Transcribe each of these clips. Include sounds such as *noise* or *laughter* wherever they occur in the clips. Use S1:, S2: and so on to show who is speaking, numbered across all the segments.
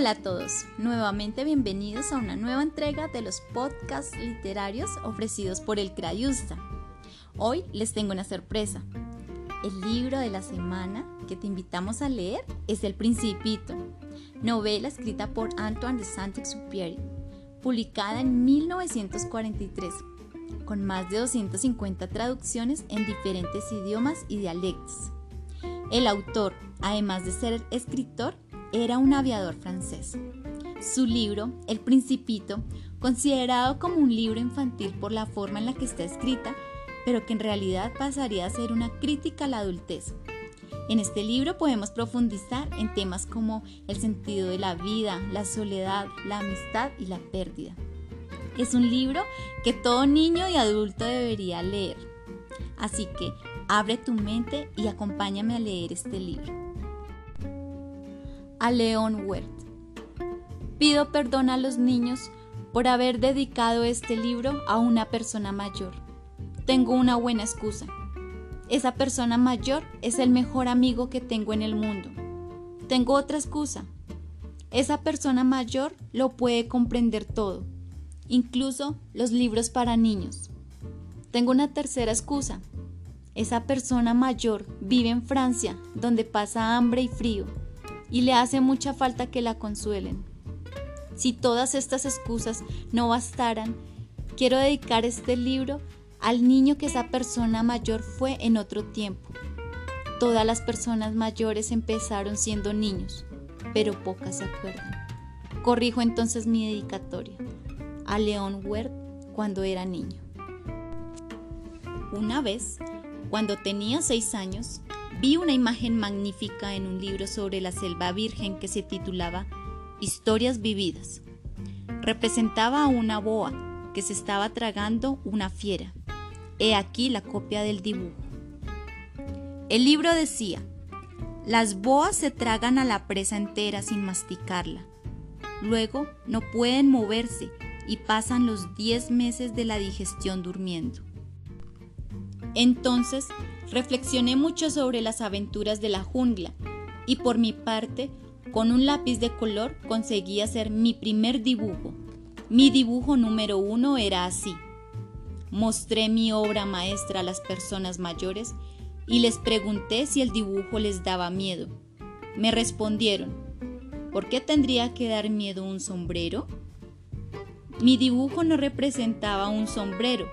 S1: Hola a todos, nuevamente bienvenidos a una nueva entrega de los podcasts literarios ofrecidos por el Crayusta. Hoy les tengo una sorpresa. El libro de la semana que te invitamos a leer es El Principito, novela escrita por Antoine de Saint-Exupéry, publicada en 1943, con más de 250 traducciones en diferentes idiomas y dialectos. El autor, además de ser escritor, era un aviador francés. Su libro, El Principito, considerado como un libro infantil por la forma en la que está escrita, pero que en realidad pasaría a ser una crítica a la adultez. En este libro podemos profundizar en temas como el sentido de la vida, la soledad, la amistad y la pérdida. Es un libro que todo niño y adulto debería leer. Así que abre tu mente y acompáñame a leer este libro a León Huert. Pido perdón a los niños por haber dedicado este libro a una persona mayor. Tengo una buena excusa. Esa persona mayor es el mejor amigo que tengo en el mundo. Tengo otra excusa. Esa persona mayor lo puede comprender todo, incluso los libros para niños. Tengo una tercera excusa. Esa persona mayor vive en Francia, donde pasa hambre y frío y le hace mucha falta que la consuelen. Si todas estas excusas no bastaran, quiero dedicar este libro al niño que esa persona mayor fue en otro tiempo. Todas las personas mayores empezaron siendo niños, pero pocas se acuerdan. Corrijo entonces mi dedicatoria a León Huert cuando era niño. Una vez, cuando tenía seis años, Vi una imagen magnífica en un libro sobre la selva virgen que se titulaba Historias vividas. Representaba a una boa que se estaba tragando una fiera. He aquí la copia del dibujo. El libro decía, las boas se tragan a la presa entera sin masticarla. Luego no pueden moverse y pasan los 10 meses de la digestión durmiendo. Entonces reflexioné mucho sobre las aventuras de la jungla y por mi parte, con un lápiz de color conseguí hacer mi primer dibujo. Mi dibujo número uno era así. Mostré mi obra maestra a las personas mayores y les pregunté si el dibujo les daba miedo. Me respondieron, ¿por qué tendría que dar miedo un sombrero? Mi dibujo no representaba un sombrero,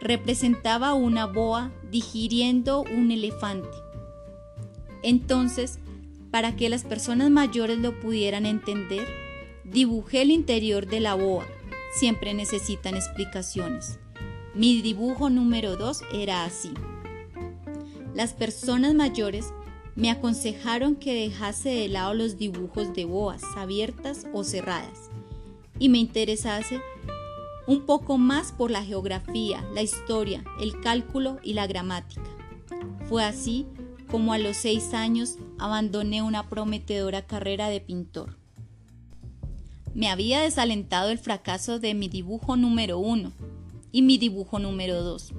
S1: representaba una boa digiriendo un elefante. Entonces, para que las personas mayores lo pudieran entender, dibujé el interior de la boa. Siempre necesitan explicaciones. Mi dibujo número 2 era así. Las personas mayores me aconsejaron que dejase de lado los dibujos de boas abiertas o cerradas y me interesase un poco más por la geografía, la historia, el cálculo y la gramática. Fue así como a los seis años abandoné una prometedora carrera de pintor. Me había desalentado el fracaso de mi dibujo número uno y mi dibujo número dos.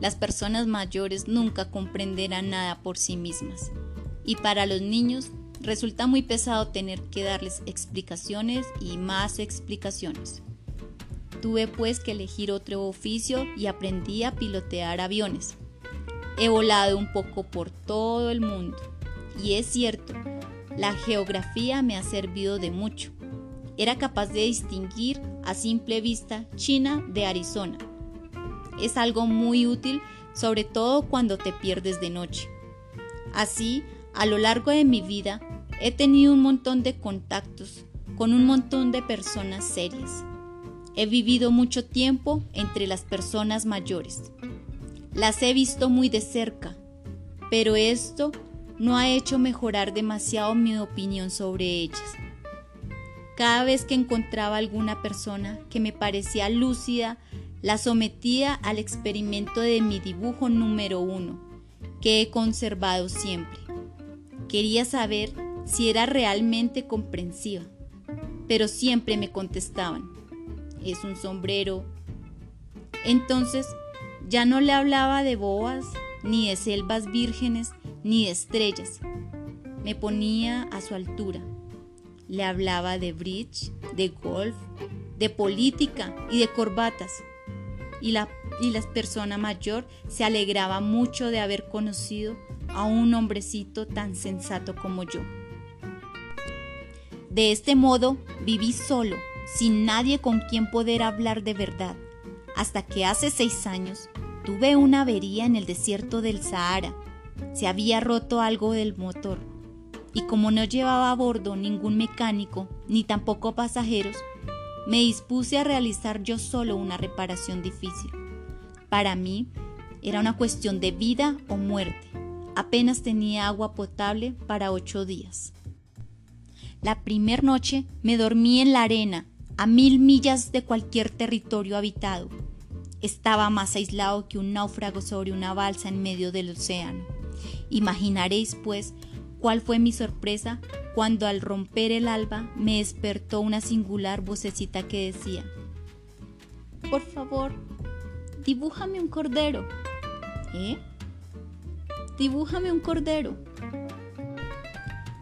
S1: Las personas mayores nunca comprenderán nada por sí mismas y para los niños resulta muy pesado tener que darles explicaciones y más explicaciones. Tuve pues que elegir otro oficio y aprendí a pilotear aviones. He volado un poco por todo el mundo y es cierto, la geografía me ha servido de mucho. Era capaz de distinguir a simple vista China de Arizona. Es algo muy útil, sobre todo cuando te pierdes de noche. Así, a lo largo de mi vida, he tenido un montón de contactos con un montón de personas serias. He vivido mucho tiempo entre las personas mayores. Las he visto muy de cerca, pero esto no ha hecho mejorar demasiado mi opinión sobre ellas. Cada vez que encontraba alguna persona que me parecía lúcida, la sometía al experimento de mi dibujo número uno, que he conservado siempre. Quería saber si era realmente comprensiva, pero siempre me contestaban, es un sombrero. Entonces ya no le hablaba de boas, ni de selvas vírgenes, ni de estrellas. Me ponía a su altura. le hablaba de bridge, de golf, de política y de corbatas. Y la, y la persona mayor se alegraba mucho de haber conocido a un hombrecito tan sensato como yo. De este modo viví solo, sin nadie con quien poder hablar de verdad, hasta que hace seis años tuve una avería en el desierto del Sahara. Se había roto algo del motor, y como no llevaba a bordo ningún mecánico, ni tampoco pasajeros, me dispuse a realizar yo solo una reparación difícil. Para mí era una cuestión de vida o muerte. Apenas tenía agua potable para ocho días. La primer noche me dormí en la arena, a mil millas de cualquier territorio habitado. Estaba más aislado que un náufrago sobre una balsa en medio del océano. Imaginaréis, pues, cuál fue mi sorpresa cuando al romper el alba me despertó una singular vocecita que decía, Por favor, dibújame un cordero. ¿Eh? Dibújame un cordero.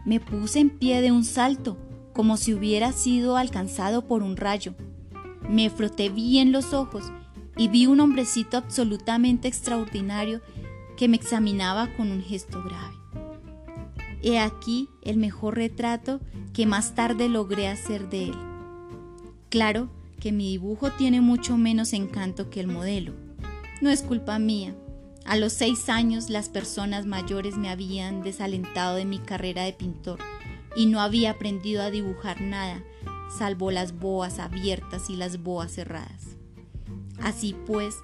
S1: Me puse en pie de un salto, como si hubiera sido alcanzado por un rayo. Me froté bien los ojos y vi un hombrecito absolutamente extraordinario que me examinaba con un gesto grave. He aquí el mejor retrato que más tarde logré hacer de él. Claro que mi dibujo tiene mucho menos encanto que el modelo. No es culpa mía, a los seis años las personas mayores me habían desalentado de mi carrera de pintor y no había aprendido a dibujar nada, salvo las boas abiertas y las boas cerradas. Así pues,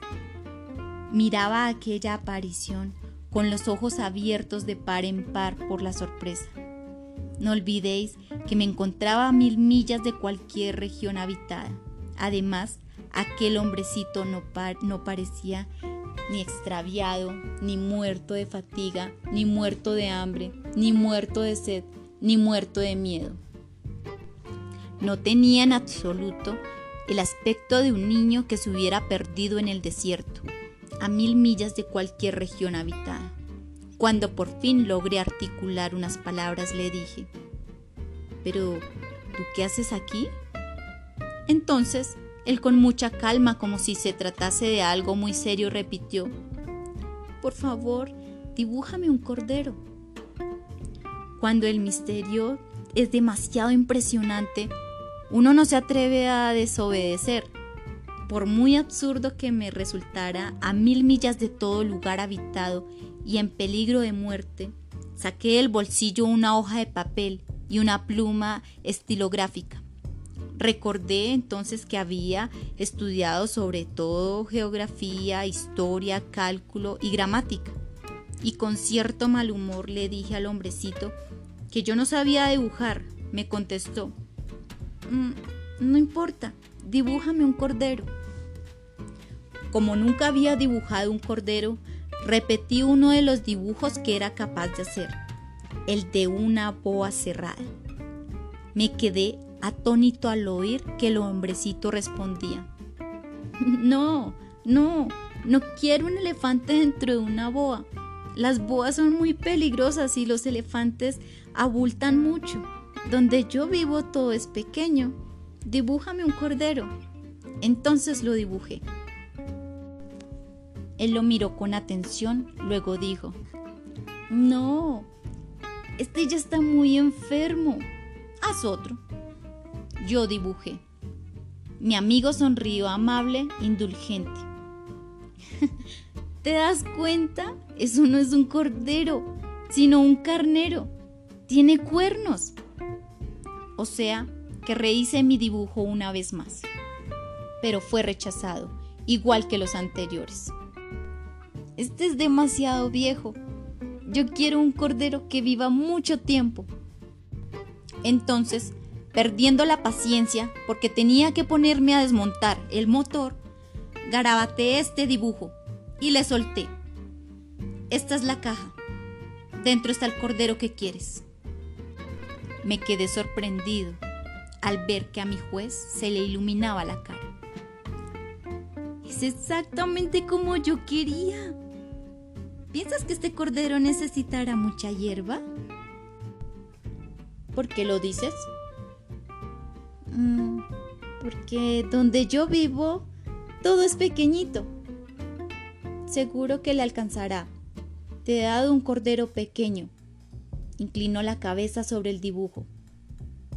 S1: miraba aquella aparición con los ojos abiertos de par en par por la sorpresa. No olvidéis que me encontraba a mil millas de cualquier región habitada. Además, aquel hombrecito no, no parecía ni extraviado, ni muerto de fatiga, ni muerto de hambre, ni muerto de sed, ni muerto de miedo. No tenía en absoluto el aspecto de un niño que se hubiera perdido en el desierto, a mil millas de cualquier región habitada. Cuando por fin logré articular unas palabras le dije, pero, ¿tú qué haces aquí? Entonces él con mucha calma, como si se tratase de algo muy serio, repitió, Por favor, dibújame un cordero. Cuando el misterio es demasiado impresionante, uno no se atreve a desobedecer. Por muy absurdo que me resultara, a mil millas de todo lugar habitado y en peligro de muerte, saqué del bolsillo una hoja de papel y una pluma estilográfica. Recordé entonces que había estudiado sobre todo geografía, historia, cálculo y gramática. Y con cierto mal humor le dije al hombrecito que yo no sabía dibujar. Me contestó, mm, no importa, dibújame un cordero. Como nunca había dibujado un cordero, repetí uno de los dibujos que era capaz de hacer, el de una boa cerrada. Me quedé atónito al oír que el hombrecito respondía. No, no, no quiero un elefante dentro de una boa. Las boas son muy peligrosas y los elefantes abultan mucho. Donde yo vivo todo es pequeño. Dibújame un cordero. Entonces lo dibujé. Él lo miró con atención, luego dijo, No, este ya está muy enfermo. Haz otro yo dibujé. Mi amigo sonrió amable, indulgente. *laughs* ¿Te das cuenta? Eso no es un cordero, sino un carnero. Tiene cuernos. O sea, que rehice mi dibujo una vez más. Pero fue rechazado, igual que los anteriores. Este es demasiado viejo. Yo quiero un cordero que viva mucho tiempo. Entonces Perdiendo la paciencia porque tenía que ponerme a desmontar el motor, garabateé este dibujo y le solté. Esta es la caja. Dentro está el cordero que quieres. Me quedé sorprendido al ver que a mi juez se le iluminaba la cara. Es exactamente como yo quería. ¿Piensas que este cordero necesitará mucha hierba? ¿Por qué lo dices? Mm, porque donde yo vivo, todo es pequeñito. Seguro que le alcanzará. Te he dado un cordero pequeño. Inclinó la cabeza sobre el dibujo.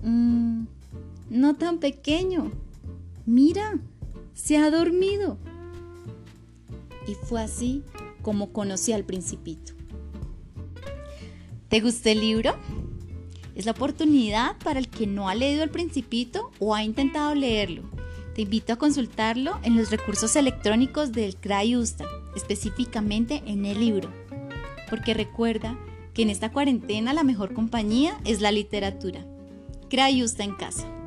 S1: Mm, no tan pequeño. Mira, se ha dormido. Y fue así como conocí al principito. ¿Te gustó el libro? Es la oportunidad para el que no ha leído El Principito o ha intentado leerlo. Te invito a consultarlo en los recursos electrónicos del CRAIUSTA, específicamente en el libro. Porque recuerda que en esta cuarentena la mejor compañía es la literatura. CRAIUSTA en casa.